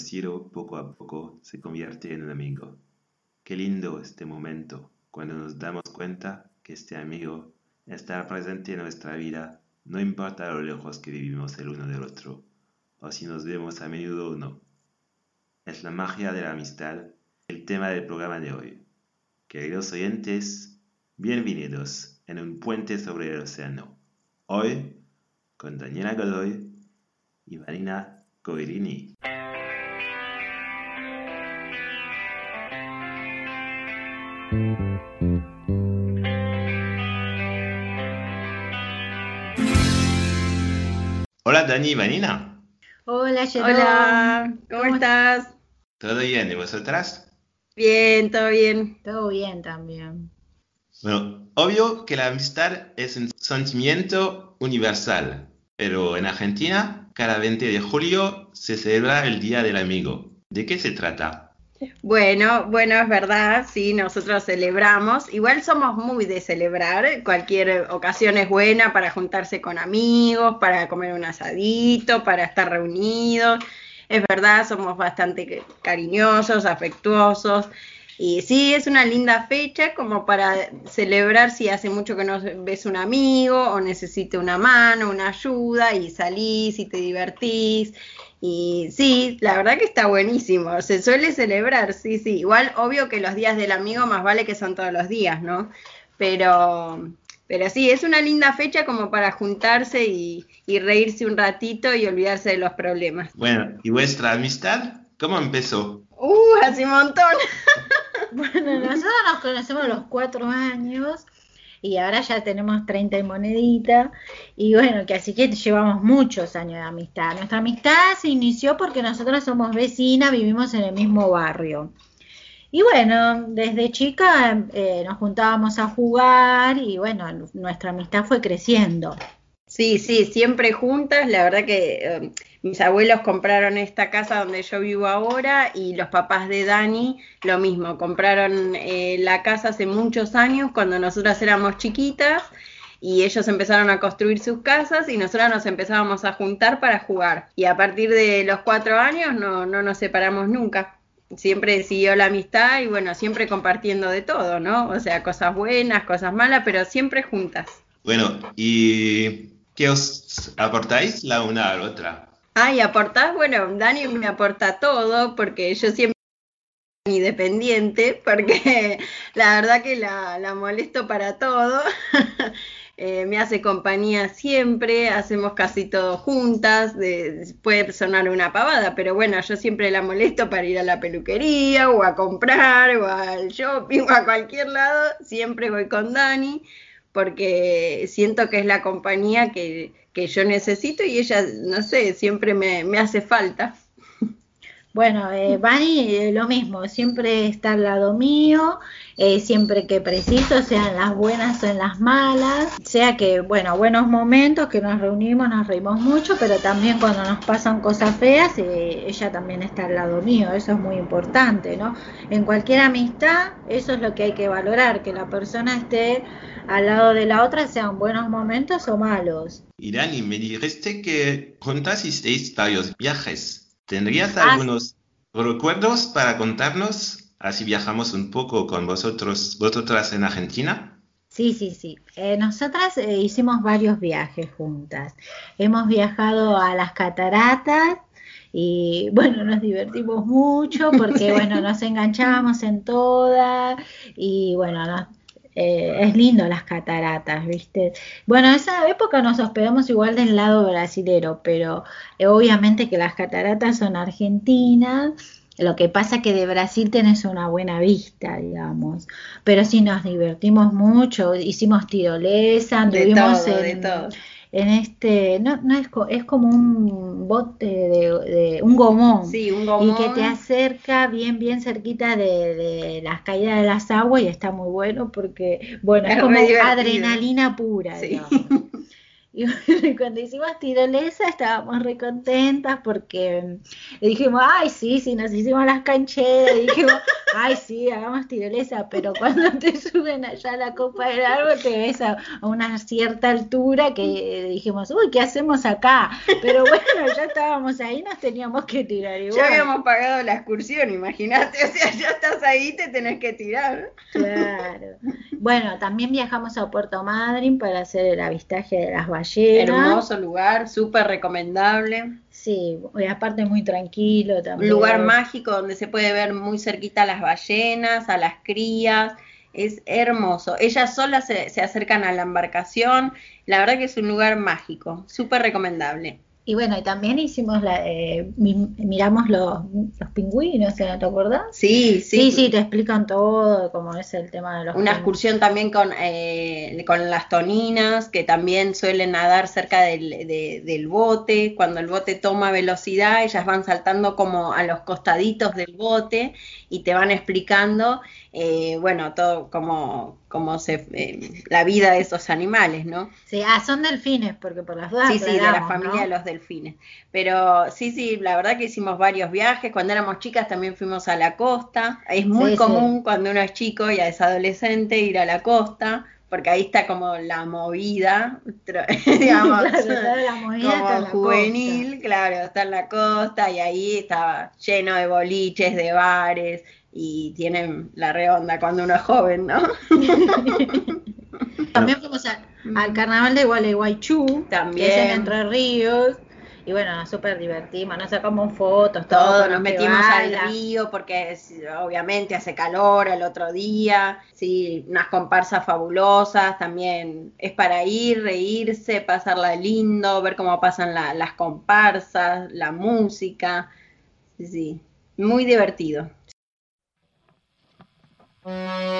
un desconocido poco a poco se convierte en un amigo. Qué lindo este momento cuando nos damos cuenta que este amigo está presente en nuestra vida, no importa lo lejos que vivimos el uno del otro, o si nos vemos a menudo o no. Es la magia de la amistad el tema del programa de hoy. Queridos oyentes, bienvenidos en un puente sobre el océano. Hoy con Daniela Godoy y Marina Coirini. Hola Dani y Vanina. Hola, Jerome. Hola, ¿cómo estás? ¿Todo bien? ¿Y vosotras? Bien, todo bien. Todo bien también. Bueno, obvio que la amistad es un sentimiento universal, pero en Argentina cada 20 de julio se celebra el Día del Amigo. ¿De qué se trata? Bueno, bueno, es verdad, sí, nosotros celebramos. Igual somos muy de celebrar. Cualquier ocasión es buena para juntarse con amigos, para comer un asadito, para estar reunidos. Es verdad, somos bastante cariñosos, afectuosos. Y sí, es una linda fecha como para celebrar si hace mucho que no ves un amigo o necesita una mano, una ayuda y salís y te divertís. Y sí, la verdad que está buenísimo. Se suele celebrar, sí, sí. Igual, obvio que los días del amigo más vale que son todos los días, ¿no? Pero, pero sí, es una linda fecha como para juntarse y, y reírse un ratito y olvidarse de los problemas. Bueno, ¿y vuestra amistad? ¿Cómo empezó? Uh, hace un montón. bueno, nosotros nos conocemos a los cuatro años y ahora ya tenemos 30 y monedita. Y bueno, que así que llevamos muchos años de amistad. Nuestra amistad se inició porque nosotros somos vecinas, vivimos en el mismo barrio. Y bueno, desde chica eh, nos juntábamos a jugar y bueno, nuestra amistad fue creciendo. Sí, sí, siempre juntas. La verdad que eh, mis abuelos compraron esta casa donde yo vivo ahora y los papás de Dani lo mismo. Compraron eh, la casa hace muchos años cuando nosotras éramos chiquitas y ellos empezaron a construir sus casas y nosotras nos empezábamos a juntar para jugar. Y a partir de los cuatro años no, no nos separamos nunca. Siempre siguió la amistad y bueno, siempre compartiendo de todo, ¿no? O sea, cosas buenas, cosas malas, pero siempre juntas. Bueno, y ¿Qué os aportáis la una a la otra? Ah, y aportás, bueno, Dani me aporta todo porque yo siempre soy independiente, porque la verdad que la, la molesto para todo. eh, me hace compañía siempre, hacemos casi todo juntas, de, puede sonar una pavada, pero bueno, yo siempre la molesto para ir a la peluquería o a comprar o al shopping o a cualquier lado, siempre voy con Dani porque siento que es la compañía que, que yo necesito y ella, no sé, siempre me, me hace falta. Bueno, eh, Bani, eh, lo mismo, siempre está al lado mío, eh, siempre que preciso, sean las buenas o en las malas, sea que, bueno, buenos momentos, que nos reunimos, nos reímos mucho, pero también cuando nos pasan cosas feas, eh, ella también está al lado mío, eso es muy importante, ¿no? En cualquier amistad, eso es lo que hay que valorar, que la persona esté al lado de la otra, sean buenos momentos o malos. Y Dani, me dijiste que juntas hicisteis varios viajes. ¿Tendrías ah, algunos recuerdos para contarnos? Así viajamos un poco con vosotros, vosotras en Argentina. Sí, sí, sí. Eh, nosotras eh, hicimos varios viajes juntas. Hemos viajado a las cataratas y bueno, nos divertimos mucho porque bueno, nos enganchábamos en todas y bueno, nos, eh, es lindo las cataratas, ¿viste? Bueno, en esa época nos hospedamos igual del lado brasilero, pero eh, obviamente que las cataratas son argentinas. Lo que pasa que de Brasil tenés una buena vista, digamos. Pero sí nos divertimos mucho, hicimos tirolesa, anduvimos en, en este, no, no es, es como un bote de, un gomón. Sí, un gomón. Y que te acerca bien, bien cerquita de, las caídas de las aguas y está muy bueno porque, bueno, es, como adrenalina pura, digamos. Y cuando hicimos tirolesa estábamos re contentas porque dijimos, ay, sí, sí, nos hicimos las cancheras. Y dijimos, ay, sí, hagamos tirolesa, pero cuando te suben allá a la copa del árbol te ves a, una cierta altura que dijimos, uy, ¿qué hacemos acá? Pero bueno, ya estábamos ahí, nos teníamos que tirar igual. Ya habíamos pagado la excursión, imagínate, o sea, ya estás ahí, te tenés que tirar. Claro. Bueno, también viajamos a Puerto Madryn para hacer el avistaje de las ballenas. Hermoso lugar, súper recomendable. Sí, y aparte muy tranquilo también. Un lugar mágico donde se puede ver muy cerquita a las ballenas, a las crías. Es hermoso. Ellas solas se, se acercan a la embarcación. La verdad que es un lugar mágico, súper recomendable. Y bueno, y también hicimos la, eh, miramos los, los pingüinos, ¿te acordás? Sí, sí. Sí, sí, te explican todo, cómo es el tema de los Una excursión también con, eh, con las toninas, que también suelen nadar cerca del, del bote. Cuando el bote toma velocidad, ellas van saltando como a los costaditos del bote y te van explicando eh, bueno, todo como, como se, eh, la vida de esos animales, ¿no? Sí, ah, son delfines, porque por las dudas. Sí, sí, de la familia de los delfines. Pero sí, sí, la verdad que hicimos varios viajes. Cuando éramos chicas también fuimos a la costa. Es muy común cuando uno es chico y es adolescente ir a la costa porque ahí está como la movida, digamos, como juvenil, claro, está en la costa y ahí estaba lleno de boliches, de bares, y tienen la redonda cuando uno es joven, ¿no? También fuimos al carnaval de Gualeguaychú, también que es en Entre Ríos. Y bueno, nos súper divertimos, nos sacamos fotos, todo, nos metimos al río porque obviamente hace calor el otro día, sí, unas comparsas fabulosas, también es para ir, reírse, pasarla lindo, ver cómo pasan las comparsas, la música, sí, sí, muy divertido. Música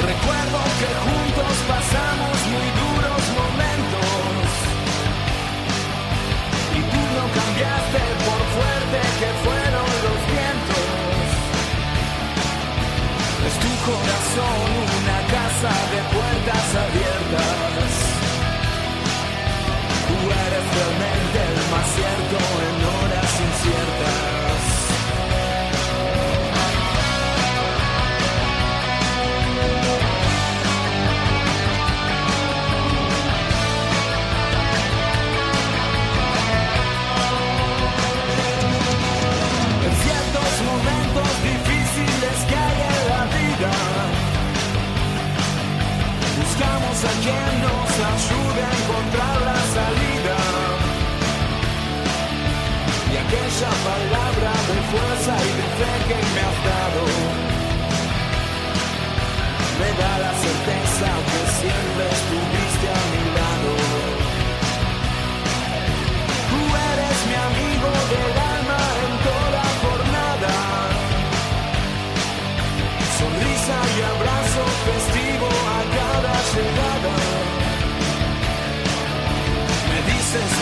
Recuerdo que juntos pasamos muy duros momentos y tú no cambiaste por fuerte que fueron los vientos. Es tu corazón una casa de puertas abiertas. Tú eres realmente el más cierto.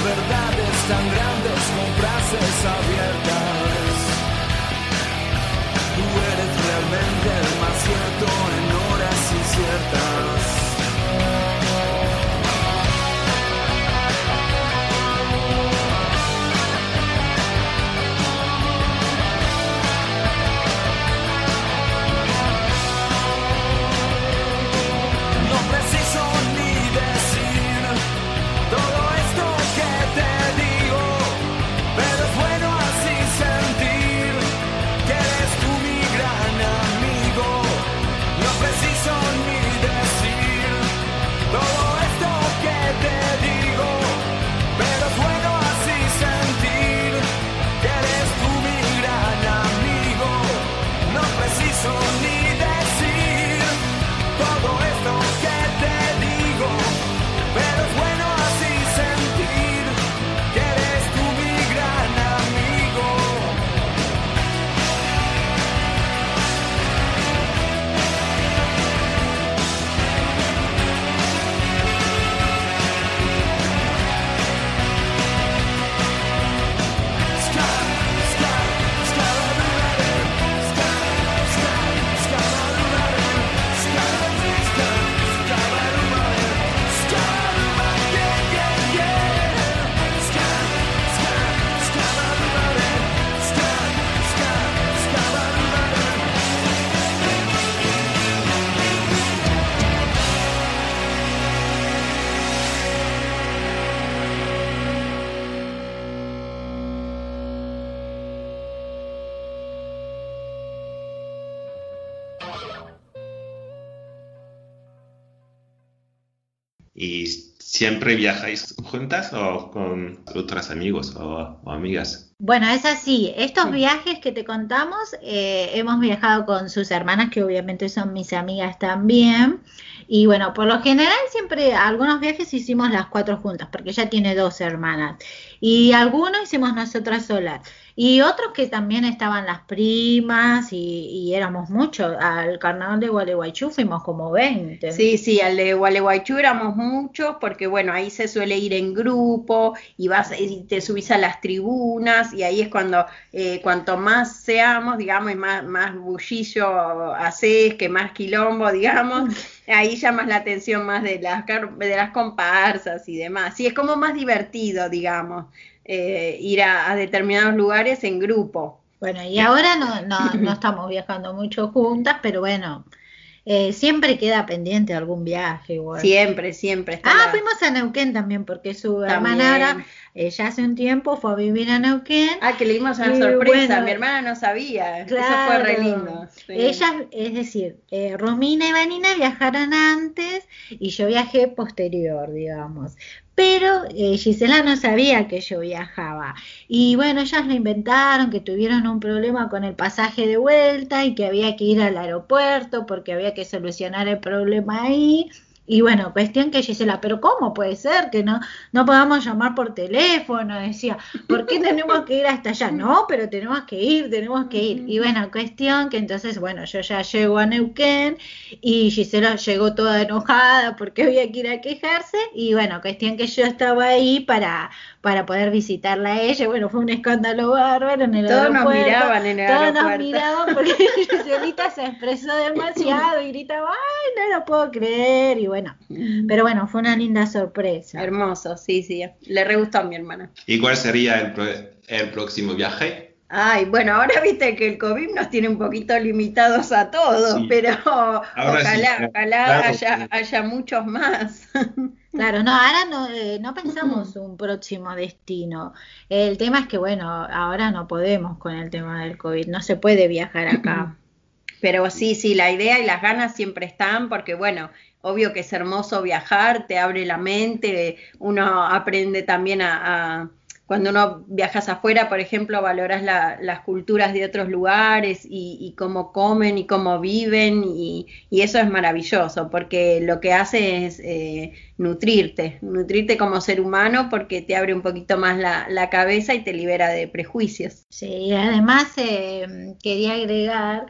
verdades tan grandes con frases abiertas. Tú eres realmente el más cierto en horas inciertas. ¿Y siempre viajáis juntas o con otros amigos o, amigas? Bueno, es así. Estos viajes que te contamos, eh, hemos viajado con sus hermanas, que obviamente son mis amigas también. Y bueno, por lo general siempre algunos viajes hicimos las cuatro juntas, porque ella tiene dos hermanas. Y algunos hicimos nosotras solas. Y otros que también estaban las primas y, éramos muchos. Al carnaval de Gualeguaychú fuimos como 20. Sí, sí, al de Gualeguaychú éramos muchos porque bueno, ahí se suele ir en grupo y vas y te subís a las tribunas y ahí es cuando eh, cuanto más seamos, digamos, y más, más bullillo haces, que más quilombo, digamos, ahí llamas la atención más de las, de las comparsas y demás. Sí, es como más divertido, digamos. Eh, ir a, determinados lugares en grupo. Bueno, y ahora no, no, no estamos viajando mucho juntas, pero bueno, eh, siempre queda pendiente algún viaje. Igual. Siempre, siempre. ah, fuimos a Neuquén también, porque su hermana ahora, ella hace un tiempo fue a vivir a Neuquén. Ah, que le dimos una sorpresa, mi hermana no sabía, eso fue re lindo. Ella, es decir, eh, Romina y Vanina viajaron antes y yo viajé posterior, digamos pero eh, Gisela no sabía que yo viajaba. Y bueno, ellas lo inventaron, que tuvieron un problema con el pasaje de vuelta y que había que ir al aeropuerto porque había que solucionar el problema ahí. Y bueno, cuestión que Gisela, pero ¿cómo puede ser que no, no podamos llamar por teléfono? Decía, ¿por qué tenemos que ir hasta allá? No, pero tenemos que ir, tenemos que ir. Y bueno, cuestión que entonces, bueno, yo ya llego a Neuquén y Gisela llegó toda enojada porque había que ir a quejarse. Y bueno, cuestión que yo estaba ahí para, para poder visitarla a ella. Bueno, fue un escándalo bárbaro en el todos Nos miraban en el todos nos miraban porque Giselita se expresó demasiado y gritaba, ay, no lo puedo creer. Y bueno, pero bueno, fue una linda sorpresa. Hermoso, sí, sí. Le re gustó a mi hermana. ¿Y cuál sería el, el próximo viaje? Ay, bueno, ahora viste que el COVID nos tiene un poquito limitados a todos, pero ojalá, ojalá haya, haya muchos más. Claro, no, ahora no, eh, no pensamos un próximo destino. El tema es que, bueno, ahora no podemos con el tema del COVID, no se puede viajar acá. Pero sí, sí, la idea y las ganas siempre están porque, bueno, obvio que es hermoso viajar, te abre la mente, uno aprende también a cuando uno viajas afuera, por ejemplo, valoras las culturas de otros lugares y, cómo comen y cómo viven y, eso es maravilloso porque lo que hace es eh, nutrirte, nutrirte como ser humano porque te abre un poquito más la, cabeza y te libera de prejuicios. Sí, además eh, quería agregar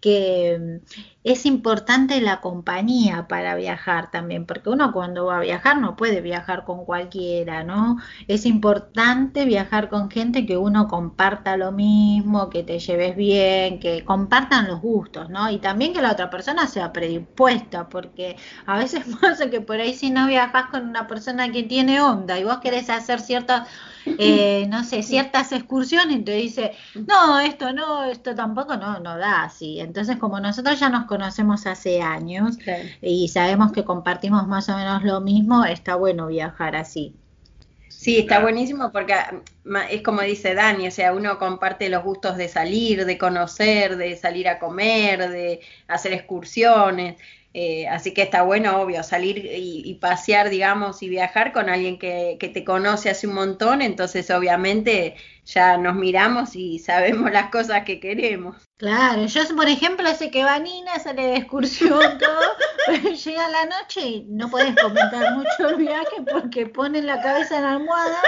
que es importante la compañía para viajar también, porque uno cuando va a viajar no puede viajar con cualquiera, ¿no? Es importante viajar con gente que uno comparta lo mismo, que te lleves bien, que compartan los gustos, ¿no? Y también que la otra persona sea predispuesta, porque a veces pasa que por ahí si no viajas con una persona que tiene onda y vos querés hacer ciertas eh, no sé, ciertas excursiones y te dice, no, esto no, esto tampoco no, no da así. Entonces, como nosotros ya nos conocemos hace años y sabemos que compartimos más o menos lo mismo, está bueno viajar así. Sí, está buenísimo porque es como dice Dani, o sea, uno comparte los gustos de salir, de conocer, de salir a comer, de hacer excursiones. Eh, así que está bueno, obvio, salir y, pasear, digamos, y viajar con alguien que, que, te conoce hace un montón, entonces obviamente ya nos miramos y sabemos las cosas que queremos. Claro, yo por ejemplo sé que Vanina sale de excursión todo, pero llega la noche y no puedes comentar mucho el viaje porque pone la cabeza en la almohada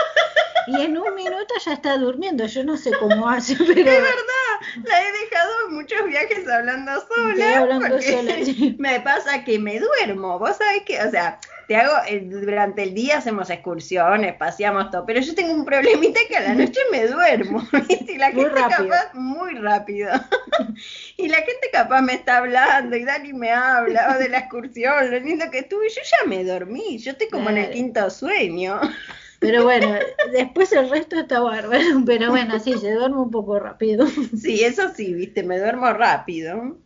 y en un minuto ya está durmiendo. Yo no sé cómo hace, pero... Es verdad, la he dejado en muchos viajes hablando sola. Hablando sola Me pasa que me duermo, vos sabés que, o sea, te hago, durante el día hacemos excursiones, paseamos todo, pero yo tengo un problemita que a la noche me duermo, Y la gente capaz, muy rápido. y la gente capaz me está hablando y Dani me habla de la excursión, lo lindo que estuve, yo ya me dormí, yo estoy como en el quinto sueño. Pero bueno, después el resto está bárbaro. Pero bueno, sí, se duerme un poco rápido. Sí, eso sí, viste, me duermo rápido.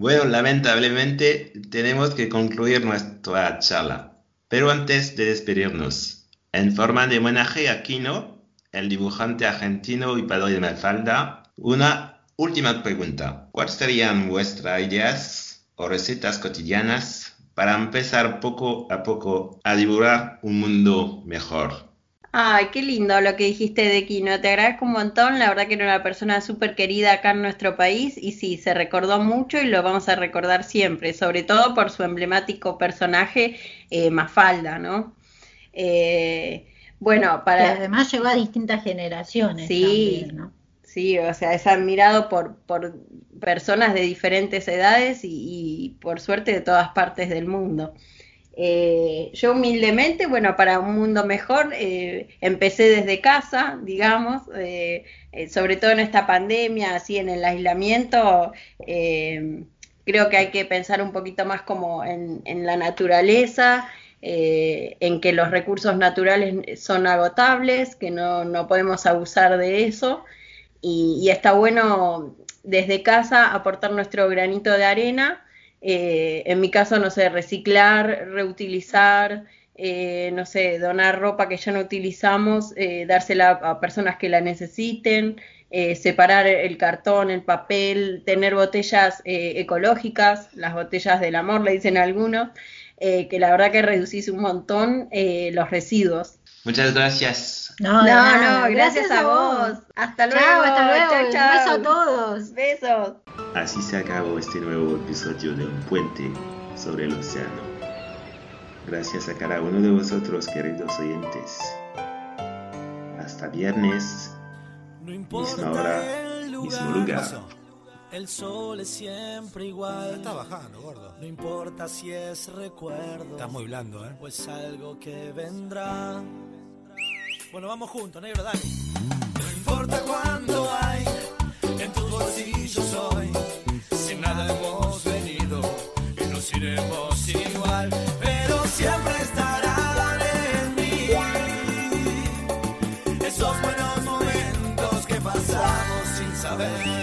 Bueno, lamentablemente tenemos que concluir nuestra charla. Pero antes de despedirnos, en forma de homenaje a Kino, el dibujante argentino y padre de Mafalda, una última pregunta. ¿Cuáles serían vuestras ideas o recetas cotidianas para empezar poco a poco a dibujar un mundo mejor. Ay, qué lindo lo que dijiste de Kino. Te agradezco un montón. La verdad que era una persona súper querida acá en nuestro país y sí, se recordó mucho y lo vamos a recordar siempre, sobre todo por su emblemático personaje eh, Mafalda, ¿no? Eh, bueno, para... Que además llegó a distintas generaciones. Sí, también, ¿no? sí, o sea, es admirado por, por personas de diferentes edades y por suerte de todas partes del mundo. Eh, yo humildemente, bueno, para un mundo mejor, eh, empecé desde casa, digamos, eh, sobre todo en esta pandemia, así en el aislamiento, creo que hay que pensar un poquito más como en, la naturaleza, en que los recursos naturales son agotables, que no, podemos abusar de eso, y está bueno desde casa aportar nuestro granito de arena eh, en mi caso, no sé, reciclar, reutilizar, eh, no sé, donar ropa que ya no utilizamos, eh, dársela a personas que la necesiten, separar el cartón, el papel, tener botellas ecológicas, las botellas del amor, le dicen algunos, que la verdad que reducís un montón los residuos. Muchas gracias. No, no, gracias, a vos. Hasta luego. hasta luego. Chao, Besos a todos. Besos. Así se acabó este nuevo episodio de Un Puente sobre el Océano. Gracias a cada uno de vosotros, queridos oyentes. Hasta viernes, misma hora, mismo lugar. El sol es siempre igual. Está bajando, gordo. No importa si es recuerdo. Está muy blando, ¿eh? O es algo que vendrá. Bueno, vamos juntos, negro, dale. No importa cuánto hay en tus bolsillos esos